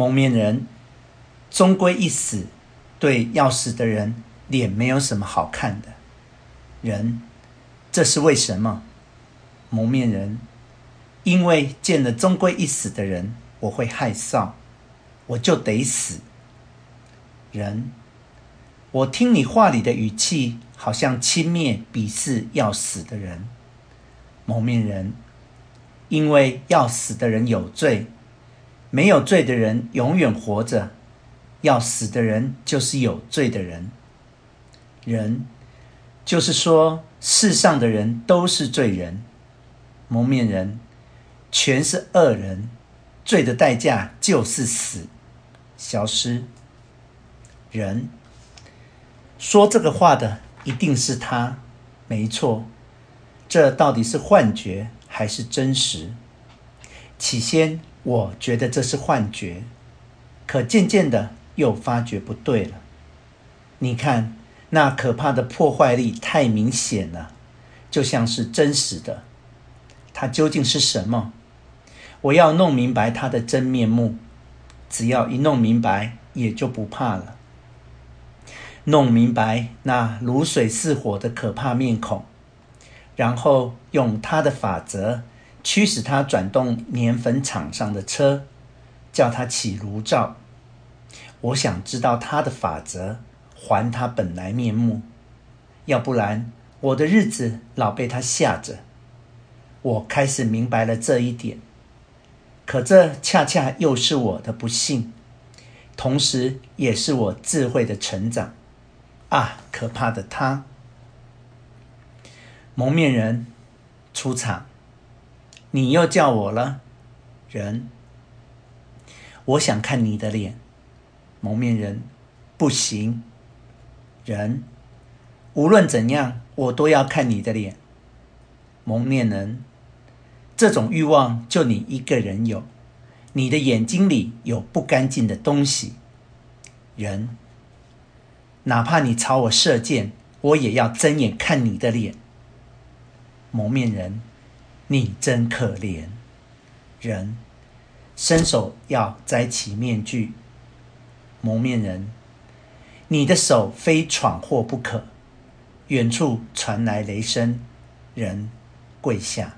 蒙面人终归一死，对要死的人脸没有什么好看的。人，这是为什么？蒙面人，因为见了终归一死的人，我会害臊，我就得死。人，我听你话里的语气，好像轻蔑、鄙视要死的人。蒙面人，因为要死的人有罪。没有罪的人永远活着，要死的人就是有罪的人。人，就是说世上的人都是罪人。蒙面人，全是恶人，罪的代价就是死，消失。人，说这个话的一定是他，没错。这到底是幻觉还是真实？起先。我觉得这是幻觉，可渐渐的又发觉不对了。你看，那可怕的破坏力太明显了，就像是真实的。它究竟是什么？我要弄明白它的真面目。只要一弄明白，也就不怕了。弄明白那如水似火的可怕面孔，然后用它的法则。驱使他转动粘粉厂上的车，叫他起炉灶。我想知道他的法则，还他本来面目。要不然，我的日子老被他吓着。我开始明白了这一点，可这恰恰又是我的不幸，同时也是我智慧的成长。啊，可怕的他！蒙面人出场。你又叫我了，人。我想看你的脸，蒙面人，不行，人。无论怎样，我都要看你的脸，蒙面人。这种欲望就你一个人有，你的眼睛里有不干净的东西，人。哪怕你朝我射箭，我也要睁眼看你的脸，蒙面人。你真可怜，人，伸手要摘起面具。蒙面人，你的手非闯祸不可。远处传来雷声，人跪下。